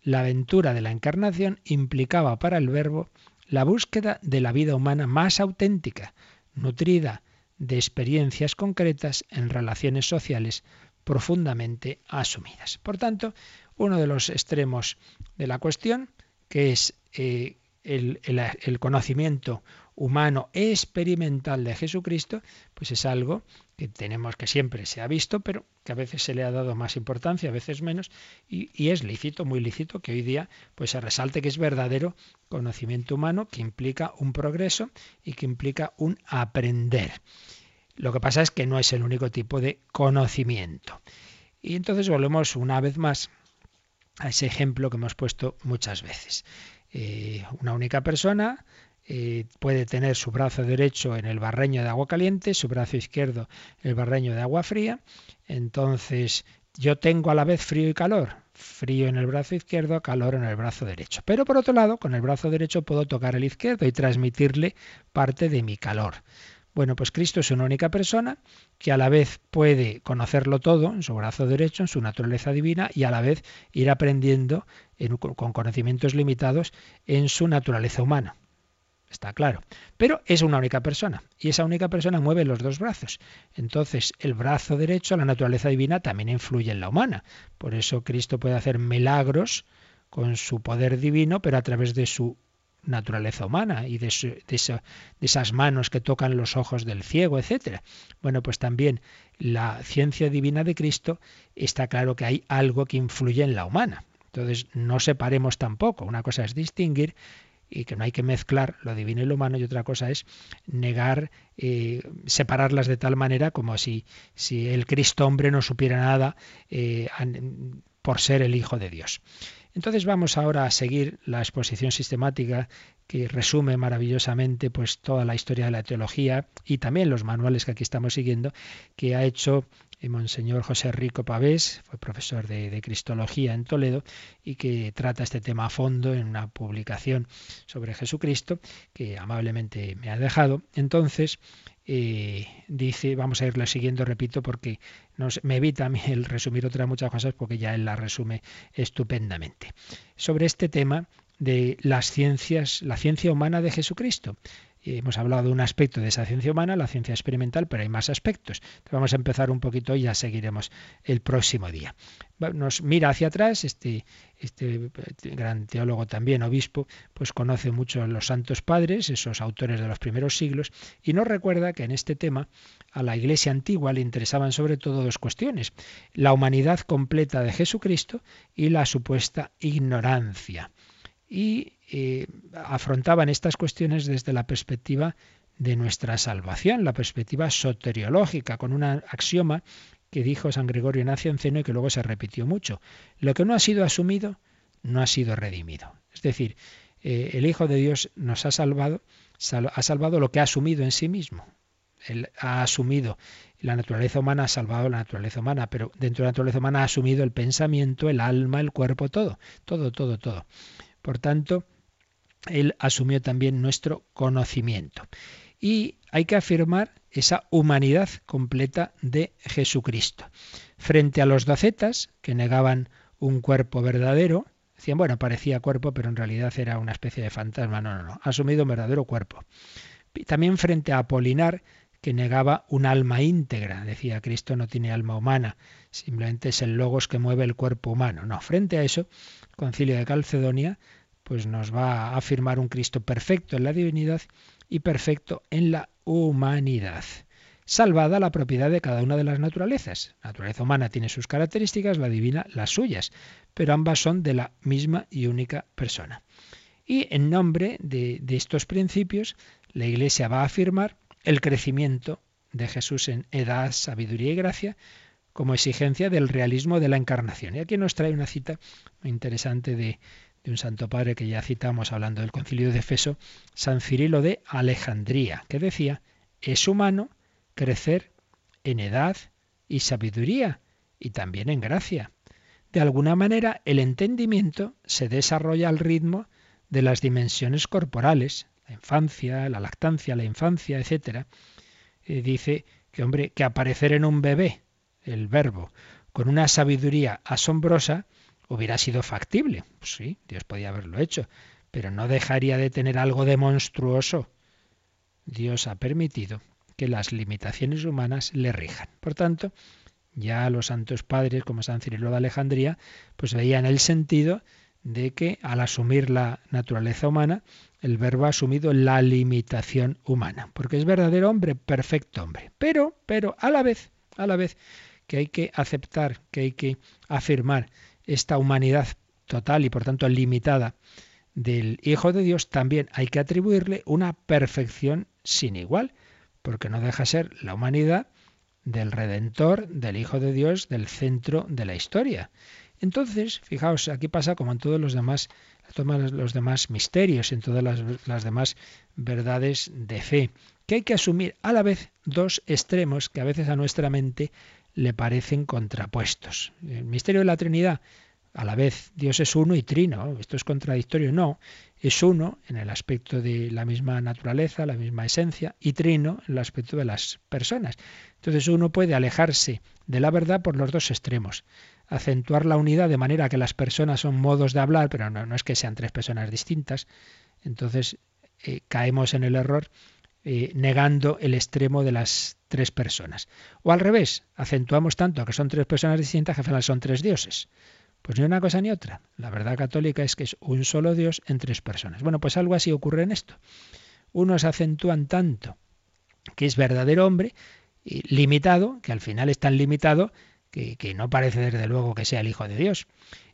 La aventura de la encarnación implicaba para el verbo la búsqueda de la vida humana más auténtica, nutrida de experiencias concretas en relaciones sociales profundamente asumidas. Por tanto, uno de los extremos de la cuestión, que es eh, el, el, conocimiento humano experimental de Jesucristo, pues es algo que tenemos que siempre se ha visto, pero que a veces se le ha dado más importancia, a veces menos, y, es lícito, muy lícito, que hoy día pues se resalte que es verdadero conocimiento humano, que implica un progreso y que implica un aprender. Lo que pasa es que no es el único tipo de conocimiento. Y entonces volvemos una vez más a ese ejemplo que hemos puesto muchas veces. Eh, una única persona eh, puede tener su brazo derecho en el barreño de agua caliente, su brazo izquierdo el barreño de agua fría. Entonces yo tengo a la vez frío y calor. Frío en el brazo izquierdo, calor en el brazo derecho. Pero por otro lado, con el brazo derecho puedo tocar el izquierdo y transmitirle parte de mi calor. Bueno, pues Cristo es una única persona que a la vez puede conocerlo todo en su brazo derecho, en su naturaleza divina, y a la vez ir aprendiendo con conocimientos limitados en su naturaleza humana. Está claro. Pero es una única persona y esa única persona mueve los dos brazos. Entonces, el brazo derecho, la naturaleza divina, también influye en la humana. Por eso Cristo puede hacer milagros con su poder divino, pero a través de su naturaleza humana y de, esas manos que tocan los ojos del ciego, etcétera. Bueno, pues también la ciencia divina de Cristo está claro que hay algo que influye en la humana. Entonces, no separemos tampoco. Una cosa es distinguir y que no hay que mezclar lo divino y lo humano y otra cosa es negar, eh, separarlas de tal manera como si, si el Cristo hombre no supiera nada eh, por ser el Hijo de Dios. Entonces vamos ahora a seguir la exposición sistemática que resume maravillosamente pues toda la historia de la teología y también los manuales que aquí estamos siguiendo que ha hecho el Monseñor José Rico Pavés, fue profesor de, de, Cristología en Toledo y que trata este tema a fondo en una publicación sobre Jesucristo que amablemente me ha dejado. Entonces, eh, dice, vamos a irle siguiendo, repito, porque nos, me evita a mí el resumir otras muchas cosas porque ya él la resume estupendamente. Sobre este tema de las ciencias, la ciencia humana de Jesucristo. Hemos hablado de un aspecto de esa ciencia humana, la ciencia experimental, pero hay más aspectos. vamos a empezar un poquito y ya seguiremos el próximo día. Nos mira hacia atrás, este, este gran teólogo también, obispo, pues conoce mucho a los santos padres, esos autores de los primeros siglos, y nos recuerda que en este tema a la Iglesia antigua le interesaban sobre todo dos cuestiones, la humanidad completa de Jesucristo y la supuesta ignorancia. Y eh, afrontaban estas cuestiones desde la perspectiva de nuestra salvación, la perspectiva soteriológica, con un axioma que dijo San Gregorio Nacianceno y que luego se repitió mucho. Lo que no ha sido asumido no ha sido redimido. Es decir, eh, el Hijo de Dios nos ha salvado, ha salvado lo que ha asumido en sí mismo. Él ha asumido, la naturaleza humana ha salvado la naturaleza humana, pero dentro de la naturaleza humana ha asumido el pensamiento, el alma, el cuerpo, todo, todo, todo, todo. Por tanto, él asumió también nuestro conocimiento. Y hay que afirmar esa humanidad completa de Jesucristo. Frente a los docetas, que negaban un cuerpo verdadero, decían, bueno, parecía cuerpo, pero en realidad era una especie de fantasma. No, no, no, ha asumido un verdadero cuerpo. También frente a Apolinar, que negaba un alma íntegra. Decía, Cristo no tiene alma humana, simplemente es el logos que mueve el cuerpo humano. No, frente a eso, el concilio de Calcedonia pues nos va a afirmar un Cristo perfecto en la divinidad y perfecto en la humanidad. salvada la propiedad de cada una de las naturalezas. La naturaleza humana tiene sus características, la divina las suyas, pero ambas son de la misma y única persona. Y en nombre de, estos principios, la Iglesia va a afirmar el crecimiento de Jesús en edad, sabiduría y gracia, como exigencia del realismo de la encarnación. Y aquí nos trae una cita muy interesante de, un santo padre que ya citamos hablando del concilio de Efeso, San Cirilo de Alejandría, que decía, es humano crecer en edad y sabiduría y también en gracia. De alguna manera el entendimiento se desarrolla al ritmo de las dimensiones corporales, la infancia, la lactancia, la infancia, etc. Dice que, hombre, que aparecer en un bebé el verbo con una sabiduría asombrosa, hubiera sido factible. Pues sí, Dios podía haberlo hecho, pero no dejaría de tener algo de monstruoso. Dios ha permitido que las limitaciones humanas le rijan. Por tanto, ya los santos padres, como San Cirilo de Alejandría, pues veían el sentido de que al asumir la naturaleza humana, el verbo ha asumido la limitación humana, porque es verdadero hombre, perfecto hombre. Pero, pero, a la vez, a la vez, que hay que aceptar, que hay que afirmar esta humanidad total y por tanto limitada del Hijo de Dios, también hay que atribuirle una perfección sin igual, porque no deja ser la humanidad del Redentor, del Hijo de Dios, del centro de la historia. Entonces, fijaos, aquí pasa como en todos los demás, todos los demás misterios, en todas las, las demás verdades de fe, que hay que asumir a la vez dos extremos que a veces a nuestra mente le parecen contrapuestos. El misterio de la Trinidad, a la vez Dios es uno y trino, esto es contradictorio, no, es uno en el aspecto de la misma naturaleza, la misma esencia, y trino en el aspecto de las personas. Entonces uno puede alejarse de la verdad por los dos extremos, acentuar la unidad de manera que las personas son modos de hablar, pero no, es que sean tres personas distintas, entonces eh, caemos en el error eh, negando el extremo de las tres personas. O al revés, acentuamos tanto que son tres personas distintas que al final son tres dioses. Pues ni una cosa ni otra. La verdad católica es que es un solo Dios en tres personas. Bueno, pues algo así ocurre en esto. Unos acentúan tanto que es verdadero hombre, y limitado, que al final es tan limitado que, que no parece desde luego que sea el Hijo de Dios.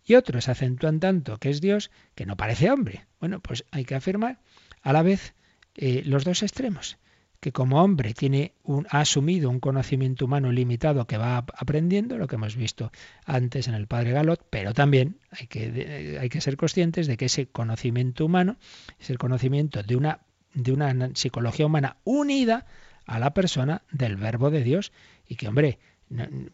Y otros acentúan tanto que es Dios que no parece hombre. Bueno, pues hay que afirmar a la vez eh, los dos extremos que como hombre tiene un, ha asumido un conocimiento humano limitado que va aprendiendo, lo que hemos visto antes en el padre Galot, pero también hay que, hay que ser conscientes de que ese conocimiento humano es el conocimiento de una, de una psicología humana unida a la persona del verbo de Dios y que, hombre,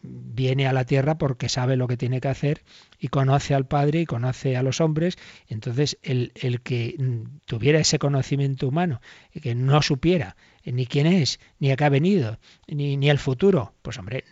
viene a la tierra porque sabe lo que tiene que hacer y conoce al Padre y conoce a los hombres. Entonces, el, el que tuviera ese conocimiento humano y que no supiera ni quién es, ni a qué ha venido, ni, ni el futuro, pues hombre,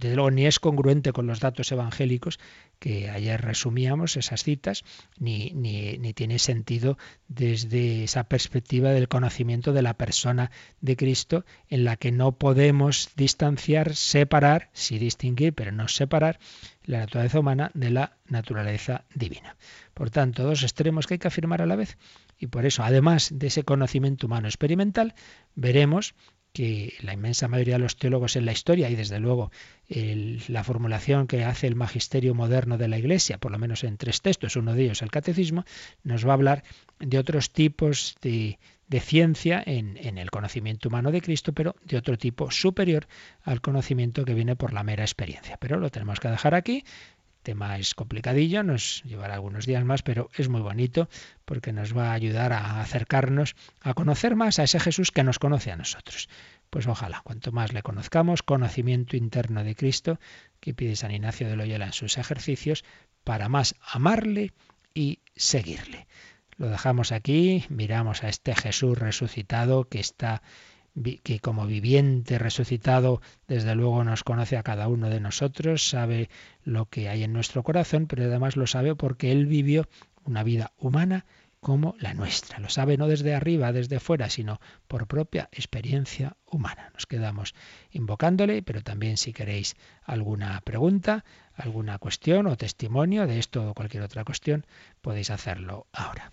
luego ni es congruente con los datos evangélicos que ayer resumíamos, esas citas, ni, ni, ni tiene sentido desde esa perspectiva del conocimiento de la persona de Cristo, en la que no podemos distanciar, separar, sí distinguir, pero no separar la naturaleza humana de la naturaleza divina. Por tanto, dos extremos que hay que afirmar a la vez. Y por eso, además de ese conocimiento humano experimental, veremos que la inmensa mayoría de los teólogos en la historia y desde luego la formulación que hace el magisterio moderno de la Iglesia, por lo menos en tres textos, uno de ellos el catecismo, nos va a hablar de otros tipos de, de ciencia en, en, el conocimiento humano de Cristo, pero de otro tipo superior al conocimiento que viene por la mera experiencia. Pero lo tenemos que dejar aquí tema es complicadillo, nos llevará algunos días más, pero es muy bonito porque nos va a ayudar a acercarnos a conocer más a ese Jesús que nos conoce a nosotros. Pues ojalá, cuanto más le conozcamos, conocimiento interno de Cristo, que pide San Ignacio de Loyola en sus ejercicios, para más amarle y seguirle. Lo dejamos aquí, miramos a este Jesús resucitado que está que como viviente resucitado, desde luego nos conoce a cada uno de nosotros, sabe lo que hay en nuestro corazón, pero además lo sabe porque Él vivió una vida humana como la nuestra. Lo sabe no desde arriba, desde fuera, sino por propia experiencia humana. Nos quedamos invocándole, pero también si queréis alguna pregunta, alguna cuestión o testimonio de esto o cualquier otra cuestión, podéis hacerlo ahora.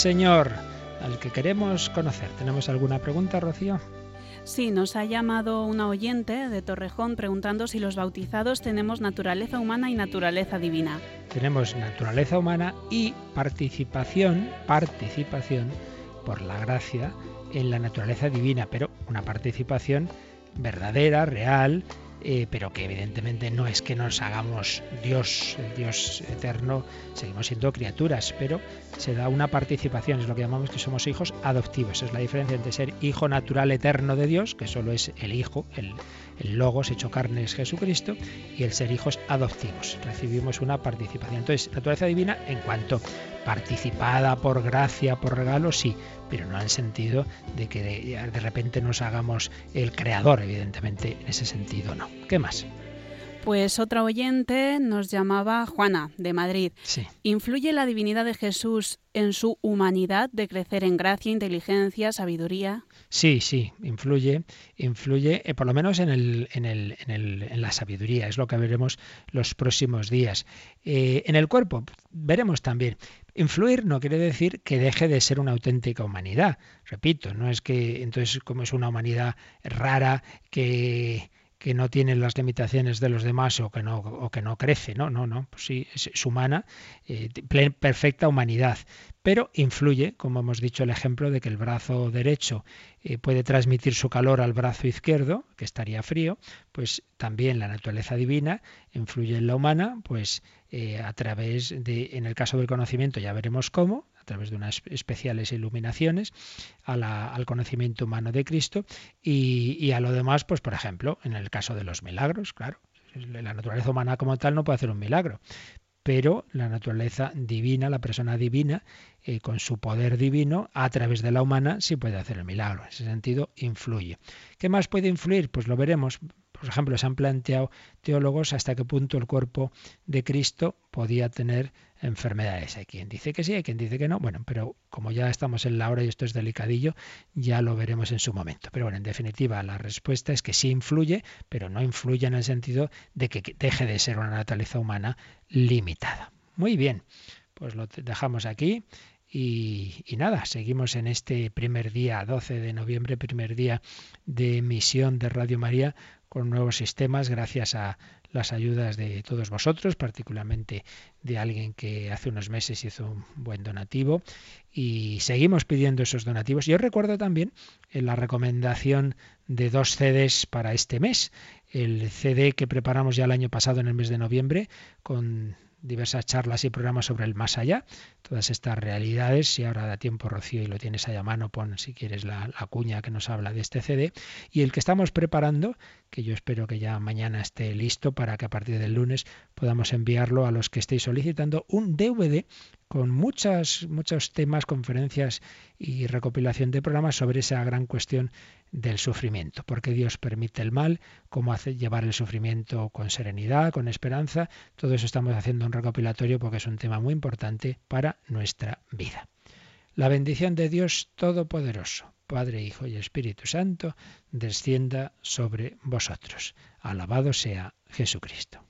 Señor, al que queremos conocer. ¿Tenemos alguna pregunta, Rocío? Sí, nos ha llamado una oyente de Torrejón preguntando si los bautizados tenemos naturaleza humana y naturaleza divina. Tenemos naturaleza humana y participación, participación por la gracia en la naturaleza divina, pero una participación verdadera, real, eh, pero que evidentemente no es que nos hagamos Dios, el Dios eterno, seguimos siendo criaturas, pero se da una participación, es lo que llamamos que somos hijos adoptivos. Es la diferencia entre ser hijo natural eterno de Dios, que solo es el hijo, el, el logos hecho carne es Jesucristo, y el ser hijos adoptivos. Recibimos una participación. Entonces, naturaleza divina en cuanto participada por gracia, por regalo, sí, pero no en el sentido de que de, repente nos hagamos el creador, evidentemente, en ese sentido no. ¿Qué más? Pues otra oyente nos llamaba Juana, de Madrid. Sí. ¿Influye la divinidad de Jesús en su humanidad de crecer en gracia, inteligencia, sabiduría? Sí, sí, influye, influye eh, por lo menos en, el, en, el, en, el, en, la sabiduría, es lo que veremos los próximos días. Eh, en el cuerpo, veremos también. Influir no quiere decir que deje de ser una auténtica humanidad. Repito, no es que entonces como es una humanidad rara que que no tiene las limitaciones de los demás o que no, o que no crece, no, no, no, pues sí, es, humana, eh, perfecta humanidad, pero influye, como hemos dicho el ejemplo de que el brazo derecho eh, puede transmitir su calor al brazo izquierdo, que estaría frío, pues también la naturaleza divina influye en la humana, pues eh, a través de, en el caso del conocimiento ya veremos cómo, a través de unas especiales iluminaciones al conocimiento humano de Cristo y, a lo demás, pues por ejemplo, en el caso de los milagros, claro, la naturaleza humana como tal no puede hacer un milagro, pero la naturaleza divina, la persona divina, eh, con su poder divino, a través de la humana, sí puede hacer el milagro. En ese sentido, influye. ¿Qué más puede influir? Pues lo veremos. Por ejemplo, se han planteado teólogos hasta qué punto el cuerpo de Cristo podía tener enfermedades. Hay quien dice que sí, hay quien dice que no. Bueno, pero como ya estamos en la hora y esto es delicadillo, ya lo veremos en su momento. Pero bueno, en definitiva, la respuesta es que sí influye, pero no influye en el sentido de que deje de ser una naturaleza humana limitada. Muy bien, pues lo dejamos aquí. Y, y, nada, seguimos en este primer día, 12 de noviembre, primer día de emisión de Radio María, con nuevos sistemas gracias a las ayudas de todos vosotros, particularmente de alguien que hace unos meses hizo un buen donativo y seguimos pidiendo esos donativos. Yo recuerdo también en la recomendación de dos CDs para este mes, el CD que preparamos ya el año pasado en el mes de noviembre con diversas charlas y programas sobre el más allá, todas estas realidades. Si ahora da tiempo, Rocío, y lo tienes ahí a mano, pon si quieres la, la, cuña que nos habla de este CD. Y el que estamos preparando, que yo espero que ya mañana esté listo para que a partir del lunes podamos enviarlo a los que estéis solicitando, un DVD con muchas, muchos temas, conferencias y recopilación de programas sobre esa gran cuestión del sufrimiento, porque Dios permite el mal, cómo hace llevar el sufrimiento con serenidad, con esperanza, todo eso estamos haciendo un recopilatorio porque es un tema muy importante para nuestra vida. La bendición de Dios Todopoderoso, Padre, Hijo y Espíritu Santo, descienda sobre vosotros. Alabado sea Jesucristo.